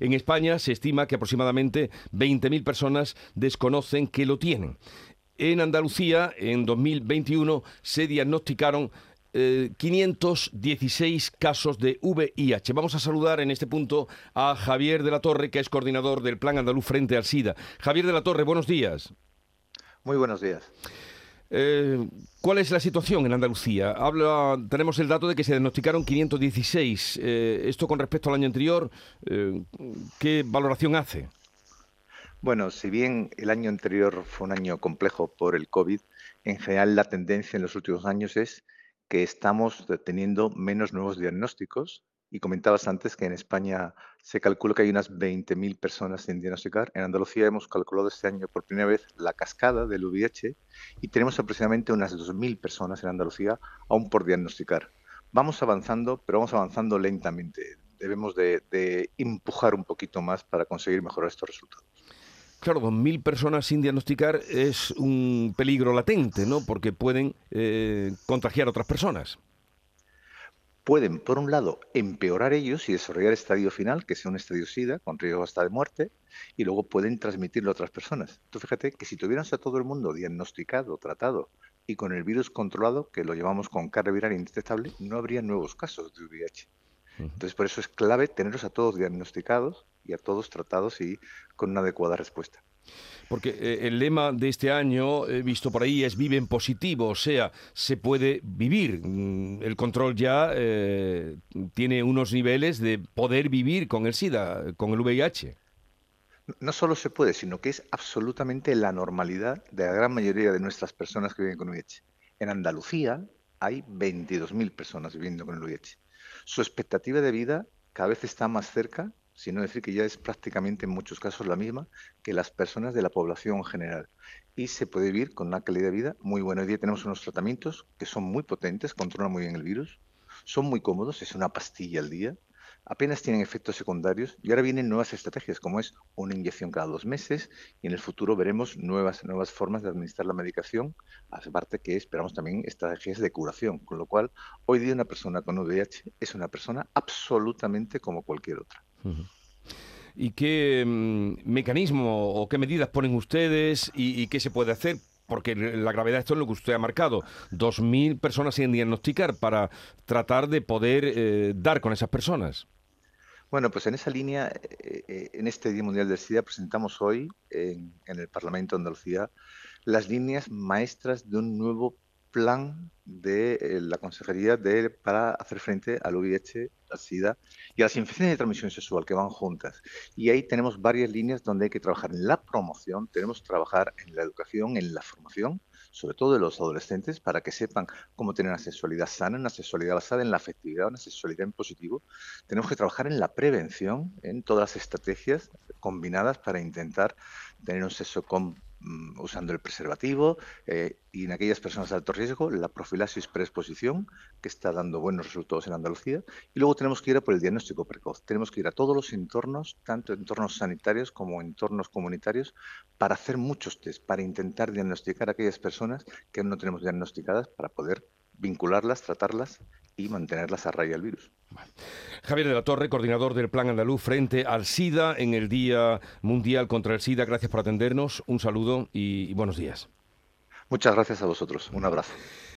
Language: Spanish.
En España se estima que aproximadamente 20.000 personas desconocen que lo tienen. En Andalucía, en 2021, se diagnosticaron 516 eh, casos de VIH. Vamos a saludar en este punto a Javier de la Torre, que es coordinador del Plan Andaluz frente al SIDA. Javier de la Torre, buenos días. Muy buenos días. Eh, ¿Cuál es la situación en Andalucía? Habla, tenemos el dato de que se diagnosticaron 516. Eh, esto con respecto al año anterior, ¿qué valoración hace? Bueno, si bien el año anterior fue un año complejo por el COVID, en general la tendencia en los últimos años es que estamos teniendo menos nuevos diagnósticos. Y comentabas antes que en España se calcula que hay unas 20.000 personas sin diagnosticar. En Andalucía hemos calculado este año por primera vez la cascada del VIH y tenemos aproximadamente unas 2.000 personas en Andalucía aún por diagnosticar. Vamos avanzando, pero vamos avanzando lentamente. Debemos de, empujar un poquito más para conseguir mejorar estos resultados. Claro, 2.000 personas sin diagnosticar es un peligro latente, ¿no? Porque pueden eh, contagiar a otras personas. Pueden, por un lado, empeorar ellos y desarrollar estadio final, que sea un estadio SIDA, con riesgo hasta de muerte, y luego pueden transmitirlo a otras personas. Tú fíjate que si tuviéramos a todo el mundo diagnosticado, tratado y con el virus controlado, que lo llamamos con carga viral indetectable, no habría nuevos casos de VIH. Entonces, por eso es clave tenerlos a todos diagnosticados y a todos tratados y con una adecuada respuesta. Porque eh, el lema de este año, he visto por ahí, es vive en positivo, o sea, se puede vivir. Mm, el control ya eh, tiene unos niveles de poder vivir con el SIDA, con el VIH. No solo se puede, sino que es absolutamente la normalidad de la gran mayoría de nuestras personas que viven con VIH. En Andalucía hay 22.000 personas viviendo con el VIH. Su expectativa de vida cada vez está más cerca sino decir que ya es prácticamente en muchos casos la misma que las personas de la población en general. Y se puede vivir con una calidad de vida muy buena. Hoy día tenemos unos tratamientos que son muy potentes, controlan muy bien el virus, son muy cómodos, es una pastilla al día, apenas tienen efectos secundarios y ahora vienen nuevas estrategias como es una inyección cada dos meses y en el futuro veremos nuevas, nuevas formas de administrar la medicación, aparte que esperamos también estrategias de curación, con lo cual hoy día una persona con VIH es una persona absolutamente como cualquier otra. ¿Y qué mm, mecanismo o qué medidas ponen ustedes y, qué se puede hacer? Porque la gravedad esto es lo que usted ha marcado. 2.000 personas sin diagnosticar para tratar de poder eh, dar con esas personas. Bueno, pues en esa línea, eh, eh, en este Día Mundial del SIDA, presentamos hoy en, en el Parlamento de Andalucía las líneas maestras de un nuevo plan de eh, la Consejería de, para hacer frente al VIH, al SIDA y a las infecciones de transmisión sexual que van juntas. Y ahí tenemos varias líneas donde hay que trabajar en la promoción, tenemos que trabajar en la educación, en la formación, sobre todo de los adolescentes, para que sepan cómo tener una sexualidad sana, una sexualidad basada en la afectividad, una sexualidad en positivo. Tenemos que trabajar en la prevención, en todas las estrategias combinadas para intentar tener un sexo con usando el preservativo eh, y en aquellas personas de alto riesgo la profilaxis preexposición que está dando buenos resultados en Andalucía. Y luego tenemos que ir a por el diagnóstico precoz. Tenemos que ir a todos los entornos tanto entornos sanitarios como entornos comunitarios para hacer muchos test para intentar diagnosticar a aquellas personas que no tenemos diagnosticadas para poder vincularlas tratarlas y mantenerlas a raya del virus Javier de la Torre, coordinador del Plan Andaluz frente al SIDA en el Día Mundial contra el SIDA. Gracias por atendernos. Un saludo y buenos días. Muchas gracias a vosotros. Un abrazo.